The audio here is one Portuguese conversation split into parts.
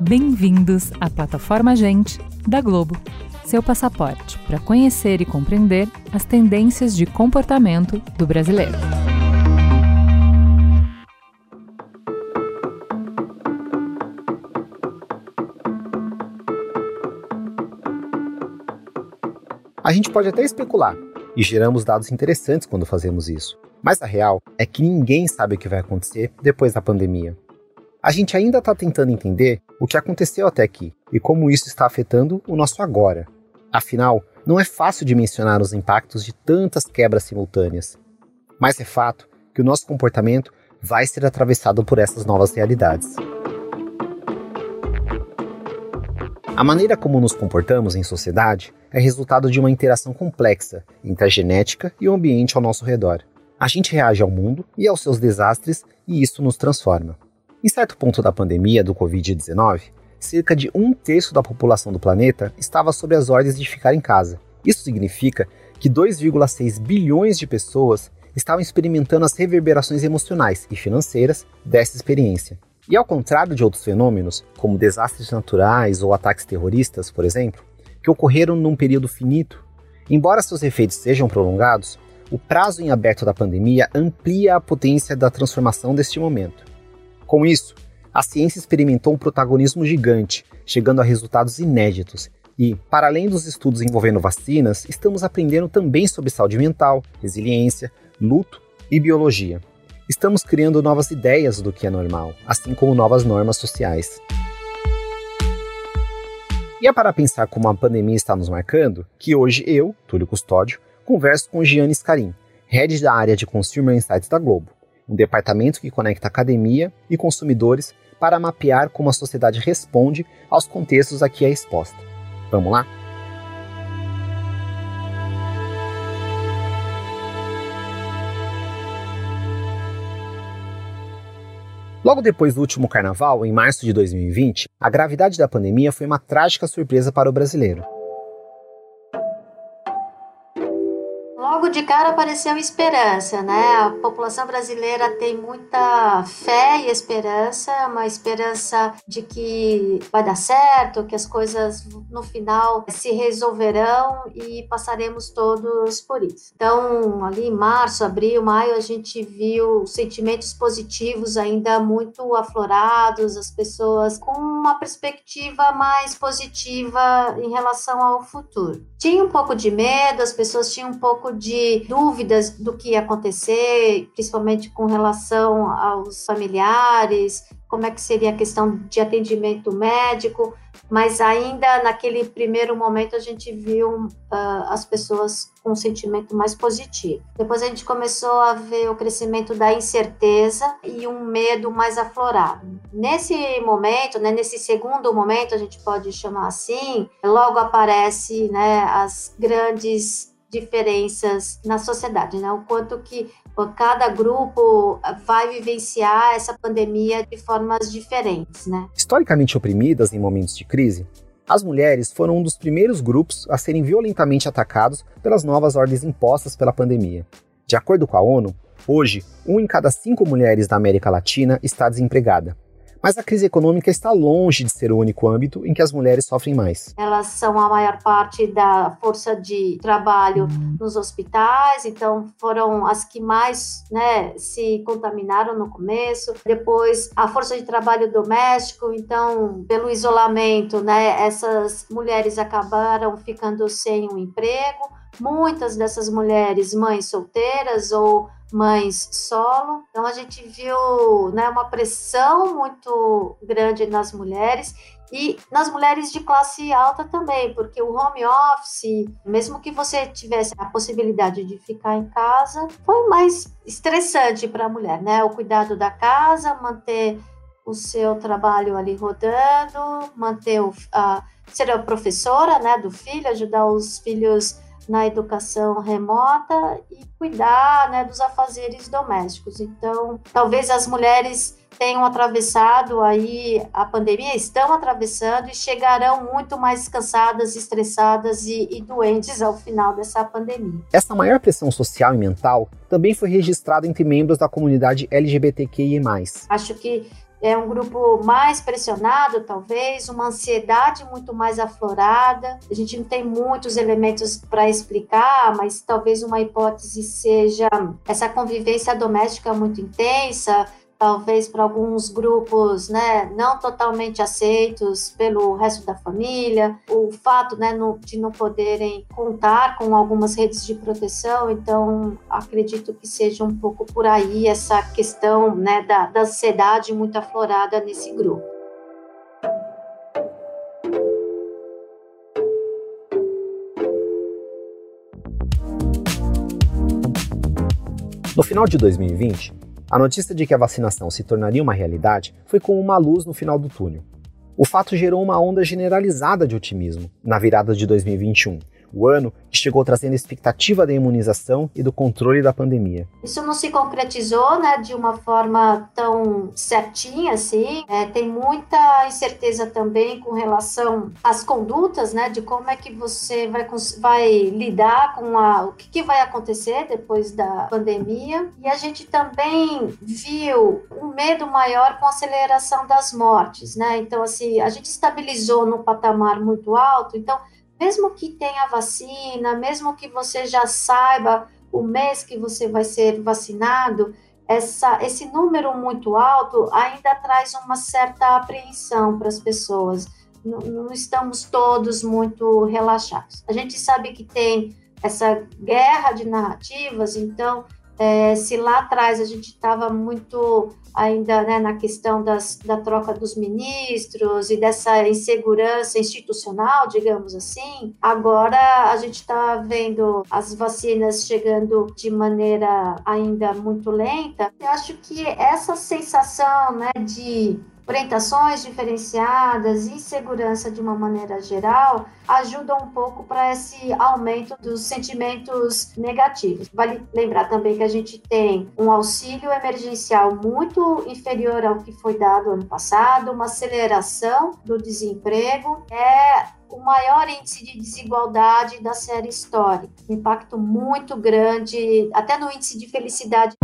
Bem-vindos à plataforma Gente da Globo, seu passaporte para conhecer e compreender as tendências de comportamento do brasileiro. A gente pode até especular, e geramos dados interessantes quando fazemos isso. Mas a real é que ninguém sabe o que vai acontecer depois da pandemia. A gente ainda está tentando entender o que aconteceu até aqui e como isso está afetando o nosso agora. Afinal, não é fácil dimensionar os impactos de tantas quebras simultâneas. Mas é fato que o nosso comportamento vai ser atravessado por essas novas realidades. A maneira como nos comportamos em sociedade é resultado de uma interação complexa entre a genética e o ambiente ao nosso redor. A gente reage ao mundo e aos seus desastres e isso nos transforma. Em certo ponto da pandemia do Covid-19, cerca de um terço da população do planeta estava sob as ordens de ficar em casa. Isso significa que 2,6 bilhões de pessoas estavam experimentando as reverberações emocionais e financeiras dessa experiência. E ao contrário de outros fenômenos, como desastres naturais ou ataques terroristas, por exemplo, que ocorreram num período finito, embora seus efeitos sejam prolongados, o prazo em aberto da pandemia amplia a potência da transformação deste momento. Com isso, a ciência experimentou um protagonismo gigante, chegando a resultados inéditos. E, para além dos estudos envolvendo vacinas, estamos aprendendo também sobre saúde mental, resiliência, luto e biologia. Estamos criando novas ideias do que é normal, assim como novas normas sociais. E é para pensar como a pandemia está nos marcando que hoje eu, Túlio Custódio, converso com Gianni Scarim, head da área de Consumer Insights da Globo um departamento que conecta academia e consumidores para mapear como a sociedade responde aos contextos a que é exposta. Vamos lá? Logo depois do último carnaval, em março de 2020, a gravidade da pandemia foi uma trágica surpresa para o brasileiro. De cara apareceu esperança, né? A população brasileira tem muita fé e esperança, uma esperança de que vai dar certo, que as coisas no final se resolverão e passaremos todos por isso. Então, ali em março, abril, maio, a gente viu sentimentos positivos ainda muito aflorados, as pessoas com uma perspectiva mais positiva em relação ao futuro. Tinha um pouco de medo, as pessoas tinham um pouco de dúvidas do que ia acontecer, principalmente com relação aos familiares, como é que seria a questão de atendimento médico, mas ainda naquele primeiro momento a gente viu uh, as pessoas com um sentimento mais positivo. Depois a gente começou a ver o crescimento da incerteza e um medo mais aflorado. Nesse momento, né, nesse segundo momento, a gente pode chamar assim, logo aparece né, as grandes diferenças na sociedade, né? O quanto que cada grupo vai vivenciar essa pandemia de formas diferentes, né? Historicamente oprimidas em momentos de crise, as mulheres foram um dos primeiros grupos a serem violentamente atacados pelas novas ordens impostas pela pandemia. De acordo com a ONU, hoje, um em cada cinco mulheres da América Latina está desempregada, mas a crise econômica está longe de ser o único âmbito em que as mulheres sofrem mais. Elas são a maior parte da força de trabalho nos hospitais, então foram as que mais né, se contaminaram no começo. Depois, a força de trabalho doméstico, então, pelo isolamento, né, essas mulheres acabaram ficando sem um emprego. Muitas dessas mulheres, mães solteiras ou mães solo. Então a gente viu né, uma pressão muito grande nas mulheres e nas mulheres de classe alta também, porque o home office, mesmo que você tivesse a possibilidade de ficar em casa, foi mais estressante para a mulher, né? O cuidado da casa, manter o seu trabalho ali rodando, manter o, a, ser a professora, né, do filho, ajudar os filhos na educação remota e cuidar né, dos afazeres domésticos. Então, talvez as mulheres tenham atravessado aí a pandemia, estão atravessando e chegarão muito mais cansadas, estressadas e, e doentes ao final dessa pandemia. Essa maior pressão social e mental também foi registrada entre membros da comunidade LGBTQI+. Acho que é um grupo mais pressionado, talvez, uma ansiedade muito mais aflorada. A gente não tem muitos elementos para explicar, mas talvez uma hipótese seja essa convivência doméstica muito intensa, talvez para alguns grupos né, não totalmente aceitos pelo resto da família, o fato né, de não poderem contar com algumas redes de proteção, então acredito que seja um pouco por aí essa questão né, da, da ansiedade muito aflorada nesse grupo. No final de 2020, a notícia de que a vacinação se tornaria uma realidade foi como uma luz no final do túnel. O fato gerou uma onda generalizada de otimismo na virada de 2021, o ano que chegou trazendo expectativa da imunização e do controle da pandemia. Isso não se concretizou né, de uma forma tão certinha assim. É, tem muita incerteza também com relação às condutas, né, de como é que você vai, vai lidar com a, o que, que vai acontecer depois da pandemia. E a gente também viu um medo maior com a aceleração das mortes, né? Então, assim, a gente estabilizou num patamar muito alto, então mesmo que tenha vacina, mesmo que você já saiba o mês que você vai ser vacinado, essa, esse número muito alto ainda traz uma certa apreensão para as pessoas. Não, não estamos todos muito relaxados. A gente sabe que tem essa guerra de narrativas, então é, se lá atrás a gente estava muito ainda né, na questão das, da troca dos ministros e dessa insegurança institucional, digamos assim, agora a gente está vendo as vacinas chegando de maneira ainda muito lenta. Eu acho que essa sensação né, de orientações diferenciadas e segurança de uma maneira geral ajudam um pouco para esse aumento dos sentimentos negativos. Vale lembrar também que a gente tem um auxílio emergencial muito inferior ao que foi dado ano passado, uma aceleração do desemprego, é o maior índice de desigualdade da série histórica, um impacto muito grande, até no índice de felicidade.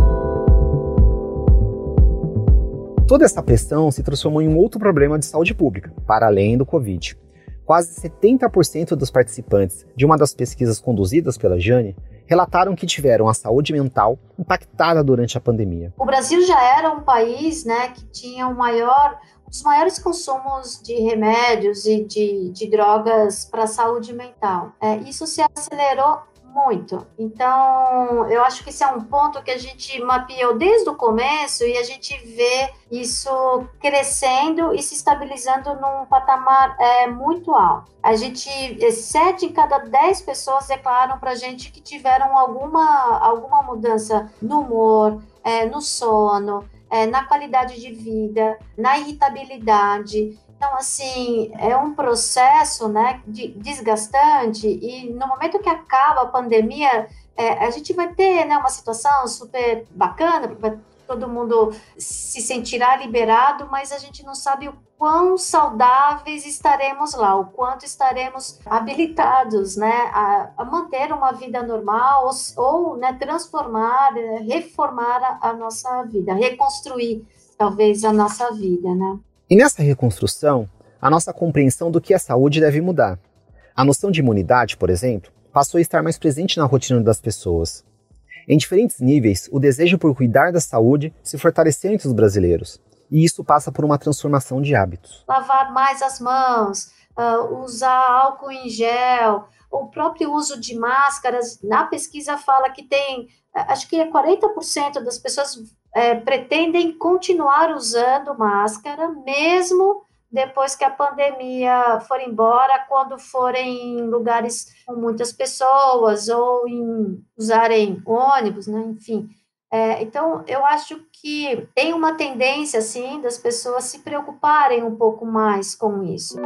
Toda essa pressão se transformou em um outro problema de saúde pública, para além do Covid. Quase 70% dos participantes de uma das pesquisas conduzidas pela Jane relataram que tiveram a saúde mental impactada durante a pandemia. O Brasil já era um país né, que tinha o maior, os maiores consumos de remédios e de, de drogas para a saúde mental. É, isso se acelerou muito. Então, eu acho que esse é um ponto que a gente mapeou desde o começo e a gente vê isso crescendo e se estabilizando num patamar é, muito alto. A gente, sete em cada dez pessoas declaram para a gente que tiveram alguma, alguma mudança no humor, é, no sono, é, na qualidade de vida, na irritabilidade. Então, assim, é um processo né, de, desgastante e no momento que acaba a pandemia, é, a gente vai ter né, uma situação super bacana, todo mundo se sentirá liberado, mas a gente não sabe o quão saudáveis estaremos lá, o quanto estaremos habilitados né, a, a manter uma vida normal ou, ou né, transformar, reformar a, a nossa vida, reconstruir talvez a nossa vida, né? E nessa reconstrução, a nossa compreensão do que é saúde deve mudar. A noção de imunidade, por exemplo, passou a estar mais presente na rotina das pessoas. Em diferentes níveis, o desejo por cuidar da saúde se fortaleceu entre os brasileiros, e isso passa por uma transformação de hábitos. Lavar mais as mãos, uh, usar álcool em gel, o próprio uso de máscaras. Na pesquisa fala que tem, acho que é 40% das pessoas é, pretendem continuar usando máscara, mesmo depois que a pandemia for embora, quando forem em lugares com muitas pessoas ou em usarem ônibus, né? enfim. É, então, eu acho que tem uma tendência, assim, das pessoas se preocuparem um pouco mais com isso.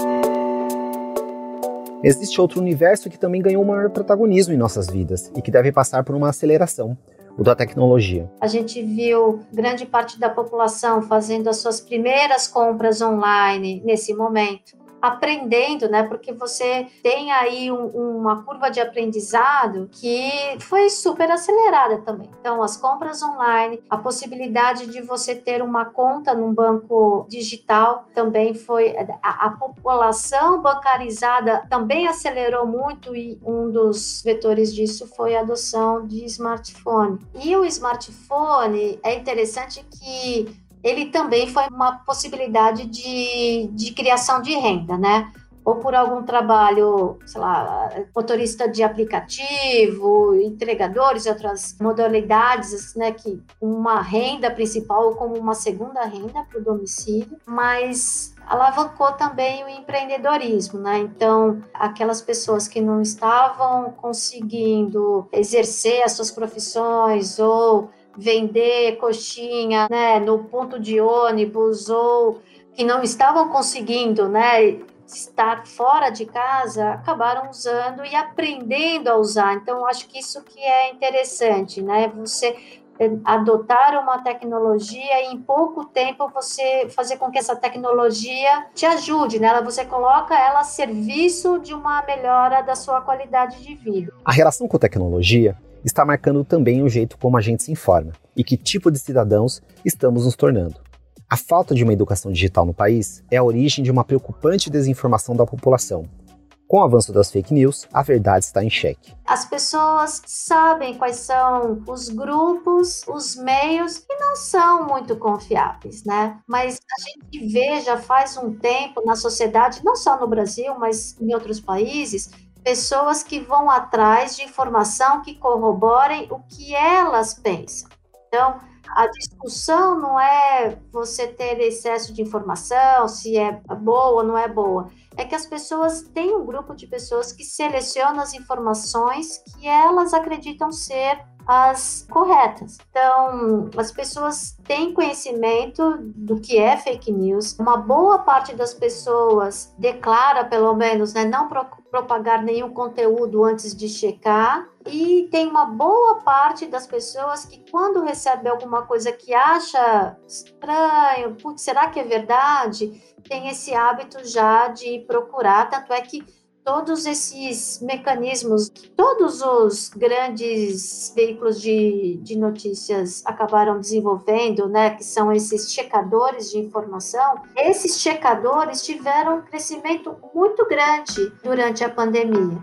existe outro universo que também ganhou maior protagonismo em nossas vidas e que deve passar por uma aceleração, o da tecnologia. A gente viu grande parte da população fazendo as suas primeiras compras online nesse momento aprendendo, né? Porque você tem aí um, uma curva de aprendizado que foi super acelerada também. Então, as compras online, a possibilidade de você ter uma conta num banco digital também foi. A, a população bancarizada também acelerou muito e um dos vetores disso foi a adoção de smartphone. E o smartphone é interessante que ele também foi uma possibilidade de, de criação de renda, né? Ou por algum trabalho, sei lá, motorista de aplicativo, entregadores, outras modalidades, né? Que uma renda principal ou como uma segunda renda para o domicílio, mas alavancou também o empreendedorismo, né? Então, aquelas pessoas que não estavam conseguindo exercer as suas profissões ou vender coxinha né, no ponto de ônibus ou que não estavam conseguindo né, estar fora de casa, acabaram usando e aprendendo a usar. Então, acho que isso que é interessante, né? Você eh, adotar uma tecnologia e em pouco tempo você fazer com que essa tecnologia te ajude, né? Você coloca ela a serviço de uma melhora da sua qualidade de vida. A relação com tecnologia está marcando também o jeito como a gente se informa e que tipo de cidadãos estamos nos tornando. A falta de uma educação digital no país é a origem de uma preocupante desinformação da população. Com o avanço das fake news, a verdade está em xeque. As pessoas sabem quais são os grupos, os meios que não são muito confiáveis, né? Mas a gente vê já faz um tempo na sociedade, não só no Brasil, mas em outros países, pessoas que vão atrás de informação que corroborem o que elas pensam. Então, a discussão não é você ter excesso de informação, se é boa ou não é boa. É que as pessoas têm um grupo de pessoas que selecionam as informações que elas acreditam ser as corretas. Então, as pessoas têm conhecimento do que é fake news. Uma boa parte das pessoas declara, pelo menos, né, não pro propagar nenhum conteúdo antes de checar. E tem uma boa parte das pessoas que, quando recebe alguma coisa que acha estranho, será que é verdade? Tem esse hábito já de procurar. Tanto é que todos esses mecanismos que todos os grandes veículos de, de notícias acabaram desenvolvendo, né, que são esses checadores de informação, esses checadores tiveram um crescimento muito grande durante a pandemia.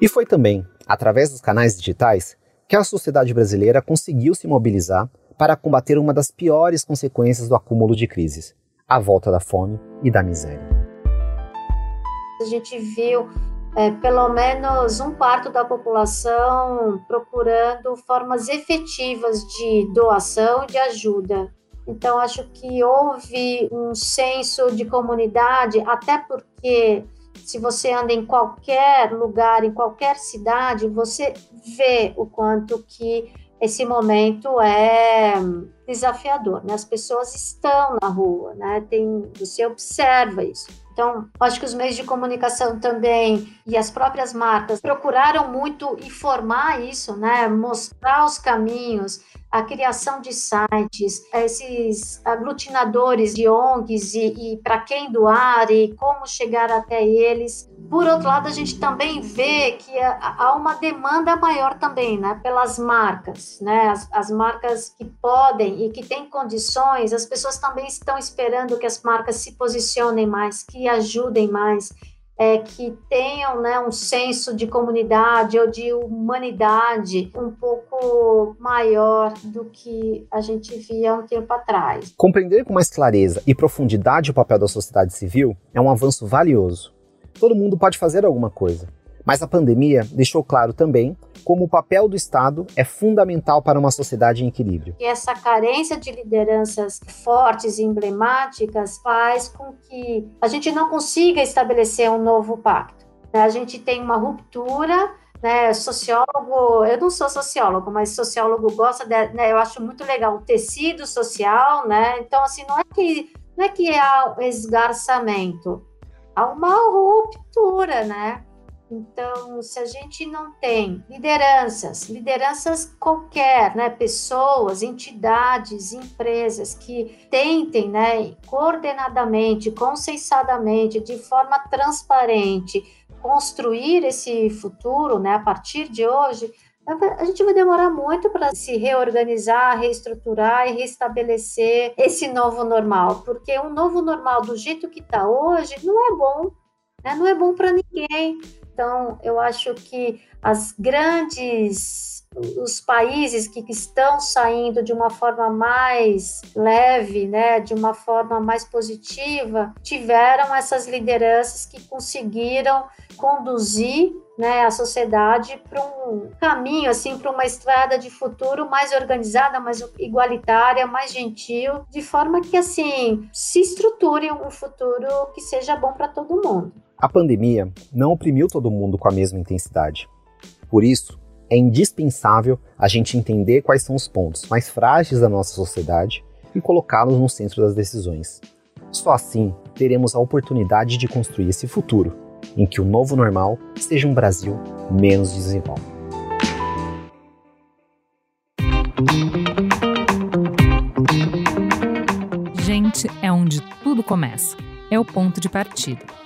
E foi também através dos canais digitais que a sociedade brasileira conseguiu se mobilizar para combater uma das piores consequências do acúmulo de crises, a volta da fome e da miséria. A gente viu é, pelo menos um quarto da população procurando formas efetivas de doação de ajuda. Então, acho que houve um senso de comunidade, até porque se você anda em qualquer lugar, em qualquer cidade, você vê o quanto que esse momento é desafiador, né? As pessoas estão na rua, né? Tem, você observa isso. Então, acho que os meios de comunicação também e as próprias marcas procuraram muito informar isso, né? Mostrar os caminhos, a criação de sites, esses aglutinadores de ONGs e, e para quem doar e como chegar até eles. Por outro lado, a gente também vê que há uma demanda maior também, né, pelas marcas, né, as, as marcas que podem e que têm condições, as pessoas também estão esperando que as marcas se posicionem mais, que ajudem mais, é, que tenham né, um senso de comunidade ou de humanidade um pouco maior do que a gente via um tempo atrás. Compreender com mais clareza e profundidade o papel da sociedade civil é um avanço valioso. Todo mundo pode fazer alguma coisa, mas a pandemia deixou claro também como o papel do Estado é fundamental para uma sociedade em equilíbrio. E essa carência de lideranças fortes e emblemáticas faz com que a gente não consiga estabelecer um novo pacto. Né? A gente tem uma ruptura né, sociólogo, eu não sou sociólogo, mas sociólogo gosta, de, né, eu acho muito legal o tecido social, né, então assim, não é que, não é que há esgarçamento, há uma ruptura, né? Então, se a gente não tem lideranças, lideranças qualquer, né, pessoas, entidades, empresas que tentem, né, coordenadamente, consensadamente, de forma transparente, construir esse futuro, né, a partir de hoje, a gente vai demorar muito para se reorganizar, reestruturar e restabelecer esse novo normal, porque um novo normal do jeito que está hoje não é bom, né? não é bom para ninguém. Então, eu acho que as grandes, os países que estão saindo de uma forma mais leve, né, de uma forma mais positiva, tiveram essas lideranças que conseguiram conduzir né, a sociedade para um caminho, assim, para uma estrada de futuro mais organizada, mais igualitária, mais gentil, de forma que, assim, se estruture um futuro que seja bom para todo mundo. A pandemia não oprimiu todo mundo com a mesma intensidade. Por isso, é indispensável a gente entender quais são os pontos mais frágeis da nossa sociedade e colocá-los no centro das decisões. Só assim teremos a oportunidade de construir esse futuro, em que o novo normal seja um Brasil menos desigual. Gente é onde tudo começa. É o ponto de partida.